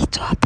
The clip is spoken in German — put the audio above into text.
Dieter